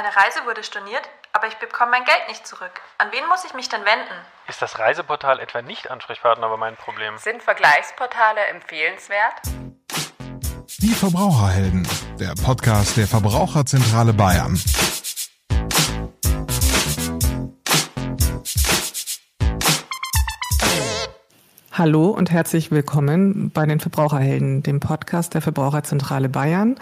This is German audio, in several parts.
Meine Reise wurde storniert, aber ich bekomme mein Geld nicht zurück. An wen muss ich mich denn wenden? Ist das Reiseportal etwa nicht Ansprechpartner bei meinem Problem? Sind Vergleichsportale empfehlenswert? Die Verbraucherhelden, der Podcast der Verbraucherzentrale Bayern. Hallo und herzlich willkommen bei den Verbraucherhelden, dem Podcast der Verbraucherzentrale Bayern.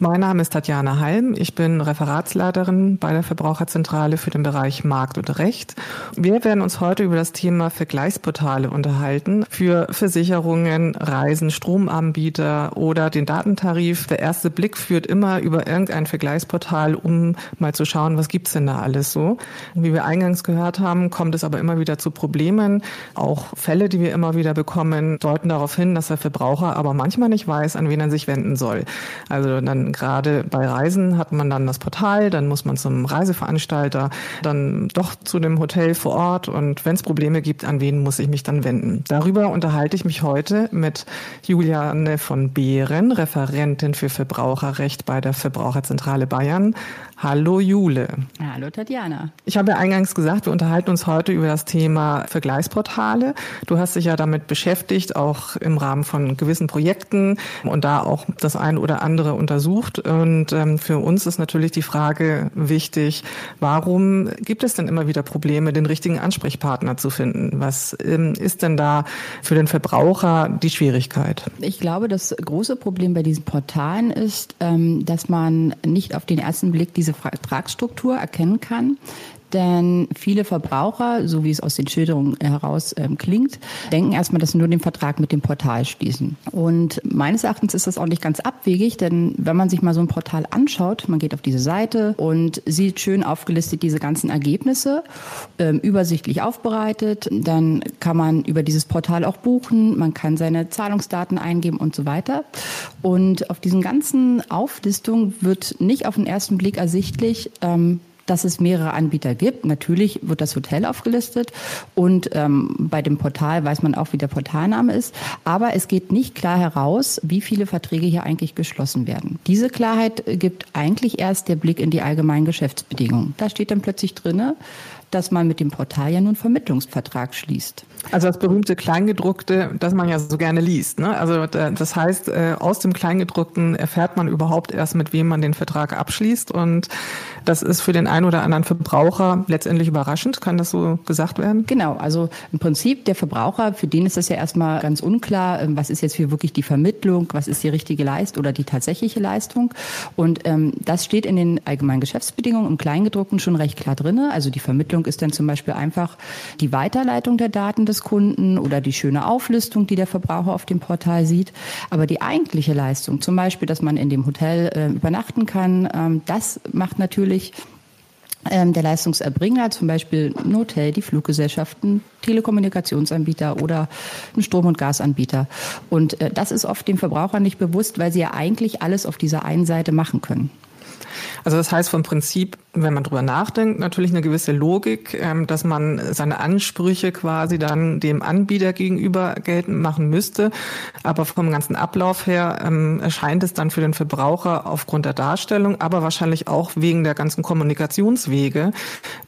Mein Name ist Tatjana Halm. Ich bin Referatsleiterin bei der Verbraucherzentrale für den Bereich Markt und Recht. Wir werden uns heute über das Thema Vergleichsportale unterhalten für Versicherungen, Reisen, Stromanbieter oder den Datentarif. Der erste Blick führt immer über irgendein Vergleichsportal, um mal zu schauen, was gibt's denn da alles so. Wie wir eingangs gehört haben, kommt es aber immer wieder zu Problemen. Auch Fälle, die wir immer wieder bekommen, deuten darauf hin, dass der Verbraucher aber manchmal nicht weiß, an wen er sich wenden soll. Also dann gerade bei Reisen hat man dann das Portal, dann muss man zum Reiseveranstalter, dann doch zu dem Hotel vor Ort und wenn es Probleme gibt, an wen muss ich mich dann wenden? Darüber unterhalte ich mich heute mit Juliane von Behren, Referentin für Verbraucherrecht bei der Verbraucherzentrale Bayern. Hallo Jule. Hallo Tatjana. Ich habe ja eingangs gesagt, wir unterhalten uns heute über das Thema Vergleichsportale. Du hast dich ja damit beschäftigt, auch im Rahmen von gewissen Projekten und da auch das ein oder andere untersucht. Und ähm, für uns ist natürlich die Frage wichtig, warum gibt es denn immer wieder Probleme, den richtigen Ansprechpartner zu finden? Was ähm, ist denn da für den Verbraucher die Schwierigkeit? Ich glaube, das große Problem bei diesen Portalen ist, ähm, dass man nicht auf den ersten Blick die diese Vertragsstruktur erkennen kann. Denn viele Verbraucher, so wie es aus den Schilderungen heraus ähm, klingt, denken erstmal, dass sie nur den Vertrag mit dem Portal schließen. Und meines Erachtens ist das auch nicht ganz abwegig, denn wenn man sich mal so ein Portal anschaut, man geht auf diese Seite und sieht schön aufgelistet diese ganzen Ergebnisse, ähm, übersichtlich aufbereitet, dann kann man über dieses Portal auch buchen, man kann seine Zahlungsdaten eingeben und so weiter. Und auf diesen ganzen Auflistungen wird nicht auf den ersten Blick ersichtlich, ähm, dass es mehrere Anbieter gibt. Natürlich wird das Hotel aufgelistet und ähm, bei dem Portal weiß man auch, wie der Portalname ist. Aber es geht nicht klar heraus, wie viele Verträge hier eigentlich geschlossen werden. Diese Klarheit gibt eigentlich erst der Blick in die allgemeinen Geschäftsbedingungen. Da steht dann plötzlich drinne, dass man mit dem Portal ja nun Vermittlungsvertrag schließt. Also das berühmte Kleingedruckte, das man ja so gerne liest. Ne? Also das heißt, äh, aus dem Kleingedruckten erfährt man überhaupt erst, mit wem man den Vertrag abschließt. Und das ist für den einen oder anderen Verbraucher letztendlich überraschend. Kann das so gesagt werden? Genau. Also im Prinzip der Verbraucher, für den ist das ja erstmal ganz unklar, ähm, was ist jetzt hier wirklich die Vermittlung, was ist die richtige Leistung oder die tatsächliche Leistung. Und ähm, das steht in den allgemeinen Geschäftsbedingungen im Kleingedruckten schon recht klar drinne. Also die Vermittlung ist dann zum Beispiel einfach die Weiterleitung der Daten des Kunden oder die schöne Auflistung, die der Verbraucher auf dem Portal sieht. Aber die eigentliche Leistung, zum Beispiel, dass man in dem Hotel äh, übernachten kann, ähm, das macht natürlich ähm, der Leistungserbringer, zum Beispiel ein Hotel, die Fluggesellschaften, Telekommunikationsanbieter oder ein Strom- und Gasanbieter. Und äh, das ist oft dem Verbraucher nicht bewusst, weil sie ja eigentlich alles auf dieser einen Seite machen können. Also das heißt vom Prinzip, wenn man drüber nachdenkt, natürlich eine gewisse Logik, ähm, dass man seine Ansprüche quasi dann dem Anbieter gegenüber geltend machen müsste. Aber vom ganzen Ablauf her ähm, erscheint es dann für den Verbraucher aufgrund der Darstellung, aber wahrscheinlich auch wegen der ganzen Kommunikationswege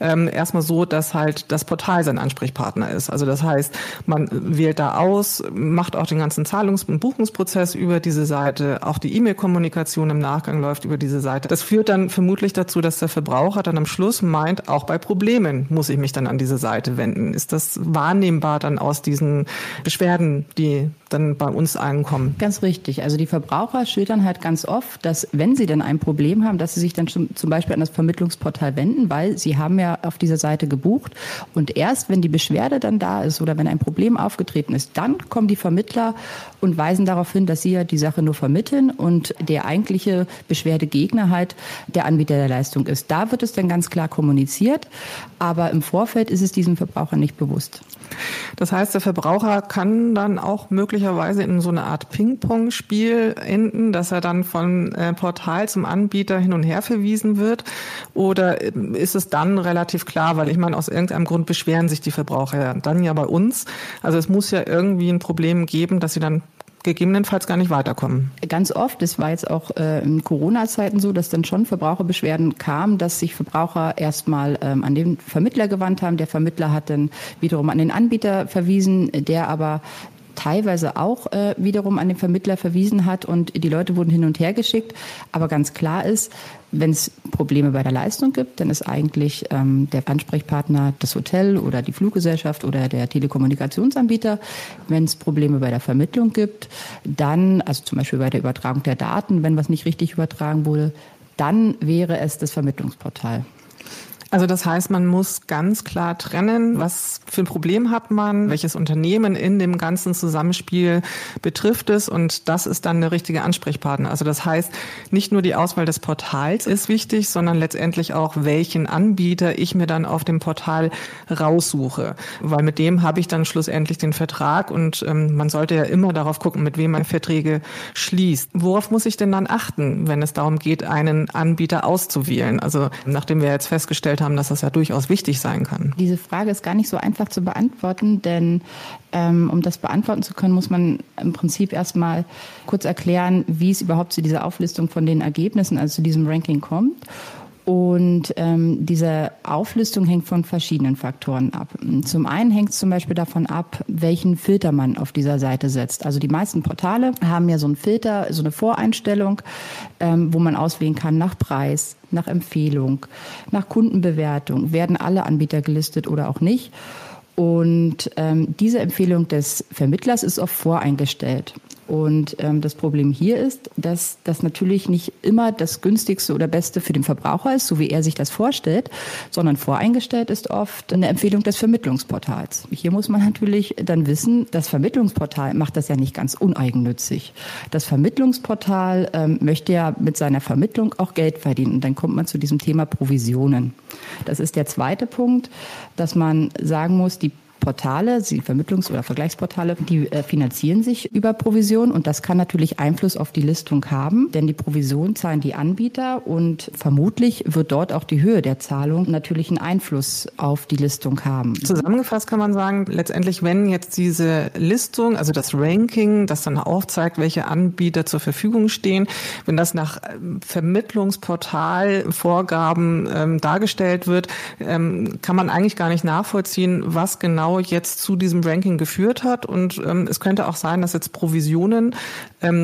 ähm, erstmal so, dass halt das Portal sein Ansprechpartner ist. Also das heißt, man wählt da aus, macht auch den ganzen Zahlungs- und Buchungsprozess über diese Seite, auch die E-Mail-Kommunikation im Nachgang läuft über diese Seite. Das führt dann vermutlich dazu, dass der Verbraucher dann am Schluss meint, auch bei Problemen muss ich mich dann an diese Seite wenden. Ist das wahrnehmbar dann aus diesen Beschwerden, die dann bei uns ankommen? Ganz richtig. Also die Verbraucher schildern halt ganz oft, dass wenn sie dann ein Problem haben, dass sie sich dann zum Beispiel an das Vermittlungsportal wenden, weil sie haben ja auf dieser Seite gebucht und erst wenn die Beschwerde dann da ist oder wenn ein Problem aufgetreten ist, dann kommen die Vermittler und weisen darauf hin, dass sie ja die Sache nur vermitteln und der eigentliche Beschwerdegegner halt der Anbieter der Leistung ist. Da wird es dann ganz klar kommuniziert, aber im Vorfeld ist es diesem Verbraucher nicht bewusst. Das heißt, der Verbraucher kann dann auch möglicherweise in so eine Art Ping-Pong-Spiel enden, dass er dann von äh, Portal zum Anbieter hin und her verwiesen wird? Oder ist es dann relativ klar, weil ich meine, aus irgendeinem Grund beschweren sich die Verbraucher dann ja bei uns. Also es muss ja irgendwie ein Problem geben, dass sie dann gegebenenfalls gar nicht weiterkommen. Ganz oft, es war jetzt auch äh, in Corona-Zeiten so, dass dann schon Verbraucherbeschwerden kamen, dass sich Verbraucher erstmal ähm, an den Vermittler gewandt haben. Der Vermittler hat dann wiederum an den Anbieter verwiesen, der aber teilweise auch äh, wiederum an den Vermittler verwiesen hat und die Leute wurden hin und her geschickt. Aber ganz klar ist, wenn es Probleme bei der Leistung gibt, dann ist eigentlich ähm, der Ansprechpartner das Hotel oder die Fluggesellschaft oder der Telekommunikationsanbieter. Wenn es Probleme bei der Vermittlung gibt, dann, also zum Beispiel bei der Übertragung der Daten, wenn was nicht richtig übertragen wurde, dann wäre es das Vermittlungsportal. Also das heißt, man muss ganz klar trennen, was für ein Problem hat man, welches Unternehmen in dem ganzen Zusammenspiel betrifft es und das ist dann der richtige Ansprechpartner. Also das heißt, nicht nur die Auswahl des Portals ist wichtig, sondern letztendlich auch, welchen Anbieter ich mir dann auf dem Portal raussuche, weil mit dem habe ich dann schlussendlich den Vertrag und ähm, man sollte ja immer darauf gucken, mit wem man Verträge schließt. Worauf muss ich denn dann achten, wenn es darum geht, einen Anbieter auszuwählen? Also nachdem wir jetzt festgestellt festgestellt haben, dass das ja durchaus wichtig sein kann. Diese Frage ist gar nicht so einfach zu beantworten, denn ähm, um das beantworten zu können, muss man im Prinzip erstmal kurz erklären, wie es überhaupt zu dieser Auflistung von den Ergebnissen, also zu diesem Ranking kommt. Und ähm, diese Auflistung hängt von verschiedenen Faktoren ab. Zum einen hängt es zum Beispiel davon ab, welchen Filter man auf dieser Seite setzt. Also die meisten Portale haben ja so einen Filter, so eine Voreinstellung, ähm, wo man auswählen kann nach Preis, nach Empfehlung, nach Kundenbewertung. Werden alle Anbieter gelistet oder auch nicht? Und ähm, diese Empfehlung des Vermittlers ist oft voreingestellt. Und ähm, das Problem hier ist, dass das natürlich nicht immer das günstigste oder beste für den Verbraucher ist, so wie er sich das vorstellt, sondern voreingestellt ist oft eine Empfehlung des Vermittlungsportals. Hier muss man natürlich dann wissen, das Vermittlungsportal macht das ja nicht ganz uneigennützig. Das Vermittlungsportal ähm, möchte ja mit seiner Vermittlung auch Geld verdienen. Und dann kommt man zu diesem Thema Provisionen. Das ist der zweite Punkt, dass man sagen muss, die Portale, die Vermittlungs- oder Vergleichsportale, die äh, finanzieren sich über Provision und das kann natürlich Einfluss auf die Listung haben, denn die Provision zahlen die Anbieter und vermutlich wird dort auch die Höhe der Zahlung natürlich einen Einfluss auf die Listung haben. Zusammengefasst kann man sagen, letztendlich, wenn jetzt diese Listung, also das Ranking, das dann aufzeigt, welche Anbieter zur Verfügung stehen, wenn das nach ähm, Vermittlungsportalvorgaben ähm, dargestellt wird, ähm, kann man eigentlich gar nicht nachvollziehen, was genau jetzt zu diesem Ranking geführt hat. Und ähm, es könnte auch sein, dass jetzt Provisionen,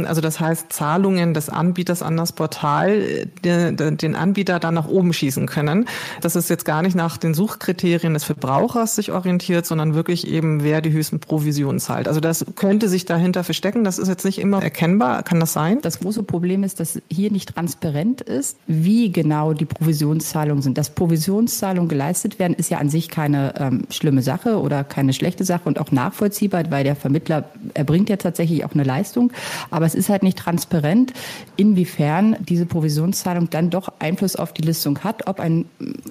also das heißt Zahlungen des Anbieters an das Portal, äh, de, de, den Anbieter dann nach oben schießen können. Dass es jetzt gar nicht nach den Suchkriterien des Verbrauchers sich orientiert, sondern wirklich eben, wer die höchsten Provisionen zahlt. Also das könnte sich dahinter verstecken. Das ist jetzt nicht immer erkennbar. Kann das sein? Das große Problem ist, dass hier nicht transparent ist, wie genau die Provisionszahlungen sind. Dass Provisionszahlungen geleistet werden, ist ja an sich keine ähm, schlimme Sache oder keine schlechte Sache und auch nachvollziehbar, weil der Vermittler erbringt ja tatsächlich auch eine Leistung. Aber es ist halt nicht transparent, inwiefern diese Provisionszahlung dann doch Einfluss auf die Listung hat, ob ein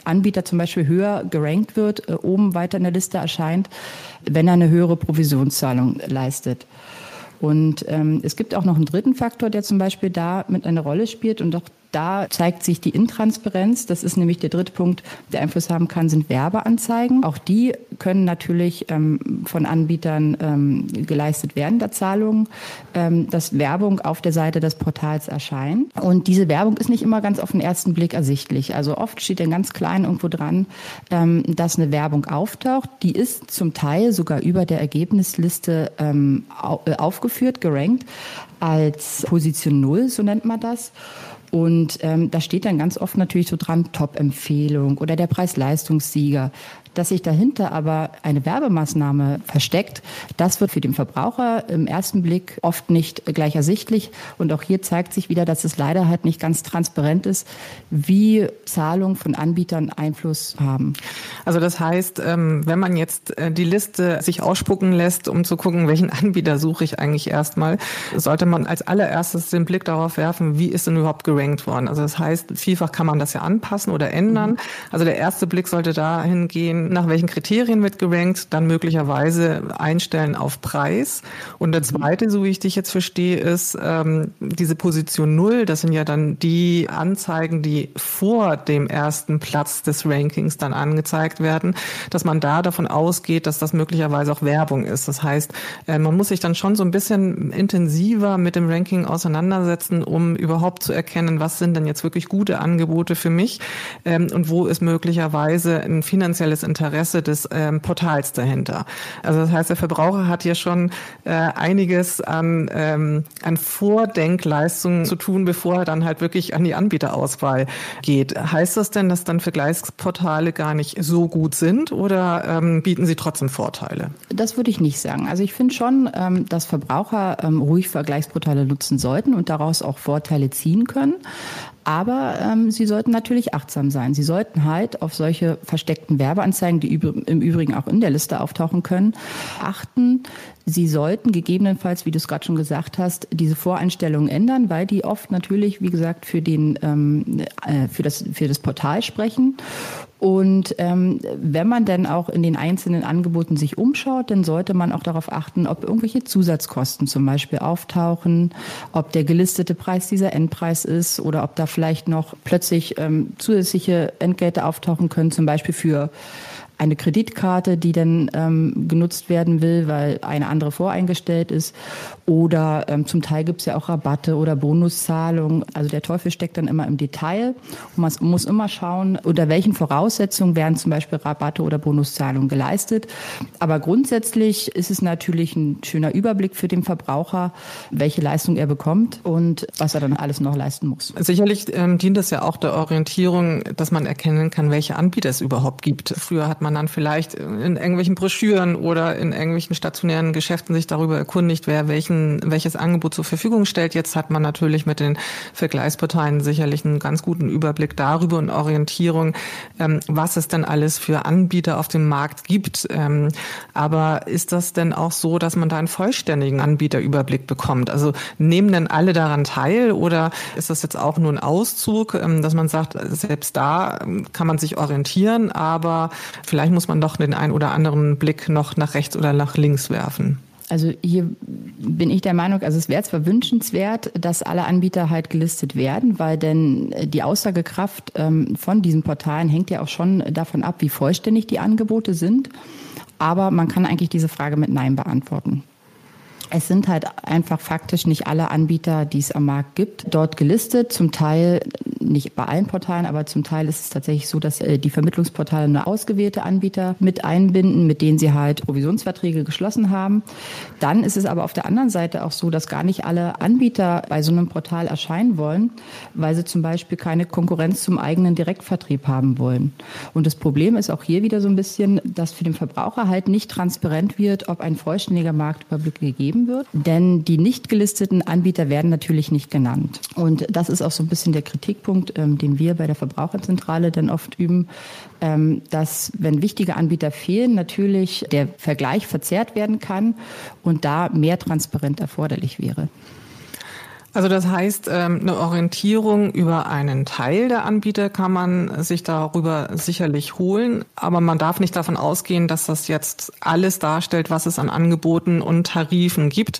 Anbieter zum Beispiel höher gerankt wird, äh, oben weiter in der Liste erscheint, wenn er eine höhere Provisionszahlung leistet. Und ähm, es gibt auch noch einen dritten Faktor, der zum Beispiel da mit eine Rolle spielt und auch da zeigt sich die Intransparenz. Das ist nämlich der dritte Punkt, der Einfluss haben kann, sind Werbeanzeigen. Auch die können natürlich ähm, von Anbietern ähm, geleistet werden, der Zahlungen, ähm, dass Werbung auf der Seite des Portals erscheint. Und diese Werbung ist nicht immer ganz auf den ersten Blick ersichtlich. Also oft steht dann ganz klein irgendwo dran, ähm, dass eine Werbung auftaucht. Die ist zum Teil sogar über der Ergebnisliste ähm, äh, aufgeführt, gerankt als Position Null, so nennt man das. Und ähm, da steht dann ganz oft natürlich so dran Top-Empfehlung oder der Preis-Leistungssieger. Dass sich dahinter aber eine Werbemaßnahme versteckt, das wird für den Verbraucher im ersten Blick oft nicht gleich ersichtlich. Und auch hier zeigt sich wieder, dass es leider halt nicht ganz transparent ist, wie Zahlungen von Anbietern Einfluss haben. Also das heißt, ähm, wenn man jetzt äh, die Liste sich ausspucken lässt, um zu gucken, welchen Anbieter suche ich eigentlich erstmal, sollte man als allererstes den Blick darauf werfen, wie ist denn überhaupt gerankt worden. Also das heißt, vielfach kann man das ja anpassen oder ändern. Mhm. Also der erste Blick sollte dahin gehen, nach welchen Kriterien wird gerankt, dann möglicherweise einstellen auf Preis. Und der zweite, so wie ich dich jetzt verstehe, ist ähm, diese Position Null. Das sind ja dann die Anzeigen, die vor dem ersten Platz des Rankings dann angezeigt angezeigt werden, dass man da davon ausgeht, dass das möglicherweise auch Werbung ist. Das heißt, äh, man muss sich dann schon so ein bisschen intensiver mit dem Ranking auseinandersetzen, um überhaupt zu erkennen, was sind denn jetzt wirklich gute Angebote für mich ähm, und wo ist möglicherweise ein finanzielles Interesse des ähm, Portals dahinter. Also das heißt, der Verbraucher hat hier schon äh, einiges an, ähm, an Vordenkleistungen zu tun, bevor er dann halt wirklich an die Anbieterauswahl geht. Heißt das denn, dass dann Vergleichsportale gar nicht so gut sind oder ähm, bieten sie trotzdem Vorteile? Das würde ich nicht sagen. Also ich finde schon, ähm, dass Verbraucher ähm, ruhig Vergleichsportale nutzen sollten und daraus auch Vorteile ziehen können. Aber ähm, sie sollten natürlich achtsam sein. Sie sollten halt auf solche versteckten Werbeanzeigen, die im Übrigen auch in der Liste auftauchen können, achten. Sie sollten gegebenenfalls, wie du es gerade schon gesagt hast, diese Voreinstellungen ändern, weil die oft natürlich, wie gesagt, für den ähm, äh, für das für das Portal sprechen. Und ähm, wenn man dann auch in den einzelnen Angeboten sich umschaut, dann sollte man auch darauf achten, ob irgendwelche Zusatzkosten zum Beispiel auftauchen, ob der gelistete Preis dieser Endpreis ist oder ob da vielleicht noch plötzlich ähm, zusätzliche Entgelte auftauchen können, zum Beispiel für eine Kreditkarte, die dann ähm, genutzt werden will, weil eine andere voreingestellt ist. Oder ähm, zum Teil gibt es ja auch Rabatte oder Bonuszahlungen. Also der Teufel steckt dann immer im Detail. Und man muss immer schauen, unter welchen Voraussetzungen werden zum Beispiel Rabatte oder Bonuszahlungen geleistet. Aber grundsätzlich ist es natürlich ein schöner Überblick für den Verbraucher, welche Leistung er bekommt und was er dann alles noch leisten muss. Sicherlich ähm, dient es ja auch der Orientierung, dass man erkennen kann, welche Anbieter es überhaupt gibt. Früher hat man dann vielleicht in irgendwelchen Broschüren oder in irgendwelchen stationären Geschäften sich darüber erkundigt, wer welchen, welches Angebot zur Verfügung stellt. Jetzt hat man natürlich mit den Vergleichsportalen sicherlich einen ganz guten Überblick darüber und Orientierung, ähm, was es denn alles für Anbieter auf dem Markt gibt. Ähm, aber ist das denn auch so, dass man da einen vollständigen Anbieterüberblick bekommt? Also nehmen denn alle daran teil oder ist das jetzt auch nur ein Auszug, ähm, dass man sagt, selbst da kann man sich orientieren, aber vielleicht vielleicht muss man doch den einen oder anderen Blick noch nach rechts oder nach links werfen. Also hier bin ich der Meinung, also es wäre zwar wünschenswert, dass alle Anbieter halt gelistet werden, weil denn die Aussagekraft ähm, von diesen Portalen hängt ja auch schon davon ab, wie vollständig die Angebote sind. Aber man kann eigentlich diese Frage mit Nein beantworten. Es sind halt einfach faktisch nicht alle Anbieter, die es am Markt gibt, dort gelistet. Zum Teil nicht bei allen Portalen, aber zum Teil ist es tatsächlich so, dass äh, die Vermittlungsportale nur ausgewählte Anbieter mit einbinden, mit denen sie halt Provisionsverträge geschlossen haben. Dann ist es aber auf der anderen Seite auch so, dass gar nicht alle Anbieter bei so einem Portal erscheinen wollen, weil sie zum Beispiel keine Konkurrenz zum eigenen Direktvertrieb haben wollen. Und das Problem ist auch hier wieder so ein bisschen, dass für den Verbraucher halt nicht transparent wird, ob ein vollständiger Marktüberblick gegeben gegeben wird. Denn die nicht gelisteten Anbieter werden natürlich nicht genannt. Und das ist auch so ein bisschen der Kritikpunkt, ähm, den wir bei der Verbraucherzentrale dann oft üben, ähm, dass wenn wichtige Anbieter fehlen, natürlich der Vergleich verzerrt werden kann und da mehr Transparenz erforderlich wäre. Also das heißt, ähm, eine Orientierung über einen Teil der Anbieter kann man sich darüber sicherlich holen, aber man darf nicht davon ausgehen, dass das jetzt alles darstellt, was es an Angeboten und Tarifen gibt.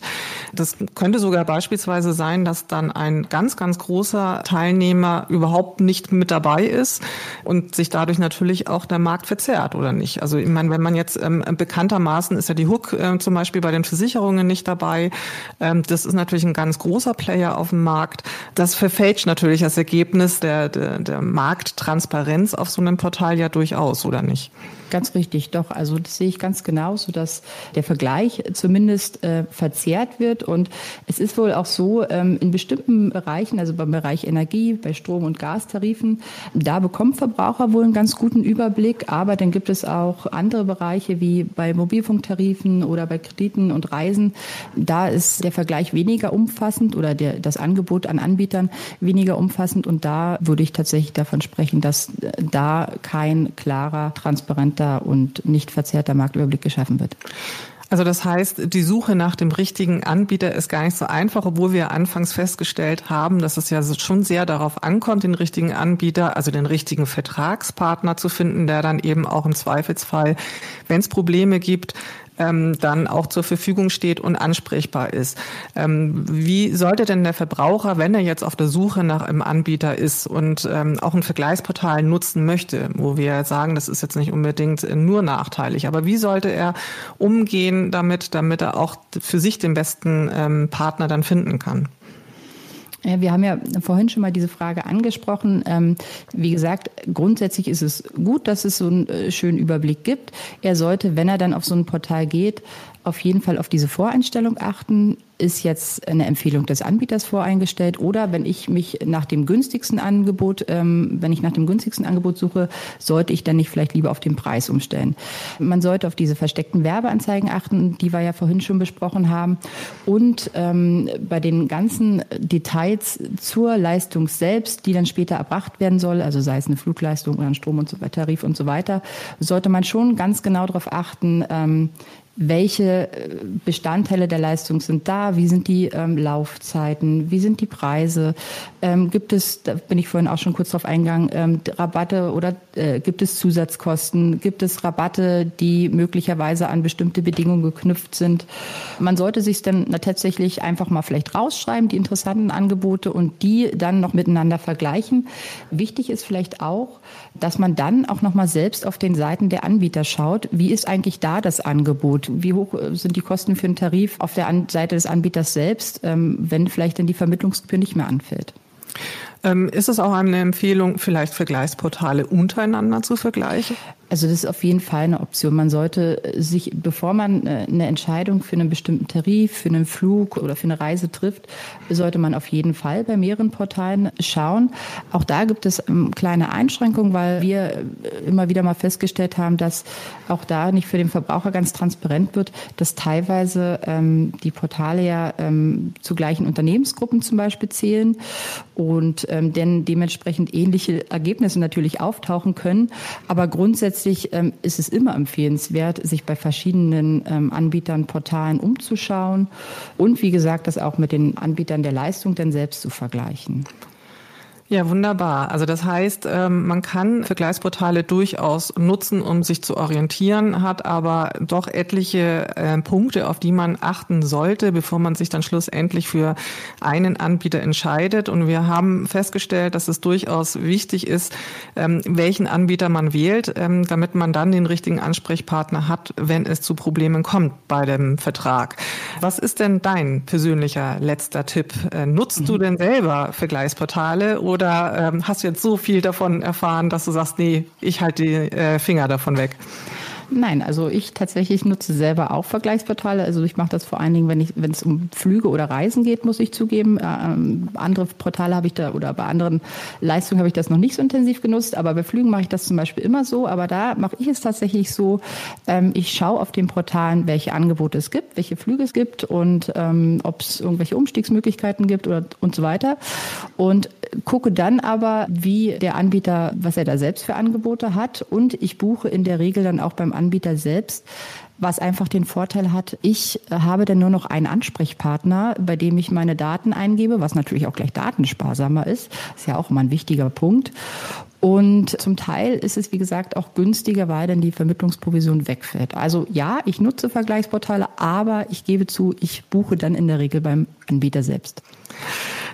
Das könnte sogar beispielsweise sein, dass dann ein ganz, ganz großer Teilnehmer überhaupt nicht mit dabei ist und sich dadurch natürlich auch der Markt verzerrt, oder nicht? Also ich meine, wenn man jetzt ähm, bekanntermaßen ist ja die Hook äh, zum Beispiel bei den Versicherungen nicht dabei. Ähm, das ist natürlich ein ganz großer Player Player auf dem Markt. Das verfälscht natürlich das Ergebnis der, der, der Markttransparenz auf so einem Portal ja durchaus, oder nicht? Ganz richtig, doch. Also das sehe ich ganz genau, so dass der Vergleich zumindest äh, verzerrt wird. Und es ist wohl auch so, ähm, in bestimmten Bereichen, also beim Bereich Energie, bei Strom- und Gastarifen, da bekommen Verbraucher wohl einen ganz guten Überblick. Aber dann gibt es auch andere Bereiche wie bei Mobilfunktarifen oder bei Krediten und Reisen. Da ist der Vergleich weniger umfassend oder der, das Angebot an Anbietern weniger umfassend. Und da würde ich tatsächlich davon sprechen, dass äh, da kein klarer, transparenter transparenter und nicht verzerrter Marktüberblick geschaffen wird. Also das heißt, die Suche nach dem richtigen Anbieter ist gar nicht so einfach, obwohl wir anfangs festgestellt haben, dass es ja schon sehr darauf ankommt, den richtigen Anbieter, also den richtigen Vertragspartner zu finden, der dann eben auch im Zweifelsfall, wenn es Probleme gibt, ähm, dann auch zur Verfügung steht und ansprechbar ist. Ähm, wie sollte denn der Verbraucher, wenn er jetzt auf der Suche nach einem Anbieter ist und ähm, auch ein Vergleichsportal nutzen möchte, wo wir sagen, das ist jetzt nicht unbedingt nur nachteilig, aber wie sollte er umgehen damit, damit er auch für sich den besten ähm, Partner dann finden kann? Ja, wir haben ja vorhin schon mal diese Frage angesprochen. Ähm, wie gesagt, grundsätzlich ist es gut, dass es so einen äh, schönen Überblick gibt. Er sollte, wenn er dann auf so ein Portal geht, auf jeden Fall auf diese Voreinstellung achten. Ist jetzt eine Empfehlung des Anbieters voreingestellt oder wenn ich mich nach dem günstigsten Angebot, ähm, wenn ich nach dem günstigsten Angebot suche, sollte ich dann nicht vielleicht lieber auf den Preis umstellen. Man sollte auf diese versteckten Werbeanzeigen achten, die wir ja vorhin schon besprochen haben. Und ähm, bei den ganzen Details zur Leistung selbst, die dann später erbracht werden soll, also sei es eine Flugleistung oder ein Strom- und so Tarif und so weiter, sollte man schon ganz genau darauf achten, ähm, welche äh, Bestandteile der Leistung sind da, wie sind die ähm, Laufzeiten, wie sind die Preise, ähm, gibt es, da bin ich vorhin auch schon kurz drauf eingegangen, ähm, Rabatte oder äh, gibt es Zusatzkosten, gibt es Rabatte, die möglicherweise an bestimmte Bedingungen geknüpft sind. Man sollte sich dann tatsächlich einfach mal vielleicht rausschreiben, die interessanten Angebote und die dann noch miteinander vergleichen. Wichtig ist vielleicht auch, dass man dann auch noch mal selbst auf den Seiten der Anbieter schaut, wie ist eigentlich da das Angebot? Wie hoch äh, sind die Kosten für einen Tarif auf der Seite des Anbieters selbst, ähm, wenn vielleicht dann die Vermittlungsgebühr nicht mehr anfällt? Ähm, ist es auch eine Empfehlung, vielleicht Vergleichsportale untereinander zu vergleichen? Also das ist auf jeden Fall eine Option. Man sollte sich, bevor man äh, eine Entscheidung für einen bestimmten Tarif, für einen Flug oder für eine Reise trifft, sollte man auf jeden Fall bei mehreren Portalen schauen. Auch da gibt es ähm, kleine Einschränkungen, weil wir äh, immer wieder mal festgestellt haben, dass auch da nicht für den Verbraucher ganz transparent wird, dass teilweise ähm, die Portale ja ähm, zu gleichen Unternehmensgruppen zum Beispiel zählen und ähm, denn dementsprechend ähnliche Ergebnisse natürlich auftauchen können. Aber grundsätzlich Grundsätzlich ähm, ist es immer empfehlenswert, sich bei verschiedenen ähm, Anbietern, Portalen umzuschauen und wie gesagt, das auch mit den Anbietern der Leistung dann selbst zu vergleichen. Ja, wunderbar. Also das heißt, ähm, man kann Vergleichsportale durchaus nutzen, um sich zu orientieren, hat aber doch etliche äh, Punkte, auf die man achten sollte, bevor man sich dann schlussendlich für einen Anbieter entscheidet. Und wir haben festgestellt, dass es durchaus wichtig ist, ähm, welchen Anbieter man wählt, ähm, damit man dann den richtigen Ansprechpartner hat, wenn es zu Problemen kommt bei dem Vertrag. Was ist denn dein persönlicher letzter Tipp? Äh, nutzt mhm. du denn selber Vergleichsportale oder oder ähm, hast du jetzt so viel davon erfahren, dass du sagst, nee, ich halte die äh, Finger davon weg? Nein, also ich tatsächlich nutze selber auch Vergleichsportale. Also ich mache das vor allen Dingen, wenn ich, wenn es um Flüge oder Reisen geht, muss ich zugeben. Ähm, andere Portale habe ich da oder bei anderen Leistungen habe ich das noch nicht so intensiv genutzt. Aber bei Flügen mache ich das zum Beispiel immer so. Aber da mache ich es tatsächlich so. Ähm, ich schaue auf den Portalen, welche Angebote es gibt, welche Flüge es gibt und ähm, ob es irgendwelche Umstiegsmöglichkeiten gibt oder und so weiter. Und gucke dann aber, wie der Anbieter, was er da selbst für Angebote hat. Und ich buche in der Regel dann auch beim Anbieter selbst was einfach den Vorteil hat, ich habe dann nur noch einen Ansprechpartner, bei dem ich meine Daten eingebe, was natürlich auch gleich datensparsamer ist. Ist ja auch immer ein wichtiger Punkt. Und zum Teil ist es, wie gesagt, auch günstiger, weil dann die Vermittlungsprovision wegfällt. Also ja, ich nutze Vergleichsportale, aber ich gebe zu, ich buche dann in der Regel beim Anbieter selbst.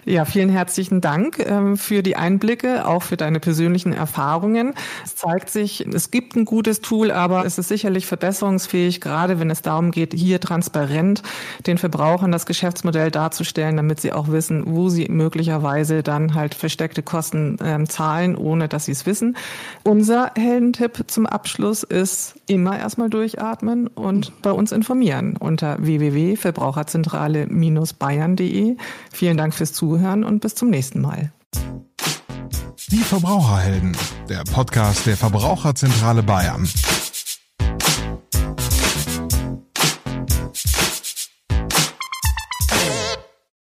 Ja, vielen herzlichen Dank ähm, für die Einblicke, auch für deine persönlichen Erfahrungen. Es zeigt sich, es gibt ein gutes Tool, aber es ist sicherlich verbesserungsfähig, gerade wenn es darum geht, hier transparent den Verbrauchern das Geschäftsmodell darzustellen, damit sie auch wissen, wo sie möglicherweise dann halt versteckte Kosten ähm, zahlen, ohne dass sie es wissen. Unser Heldentipp zum Abschluss ist immer erstmal durchatmen und bei uns informieren unter www.verbraucherzentrale-bayern.de. Vielen Dank fürs Zuhören Zuhören und bis zum nächsten Mal. Die Verbraucherhelden, der Podcast der Verbraucherzentrale Bayern.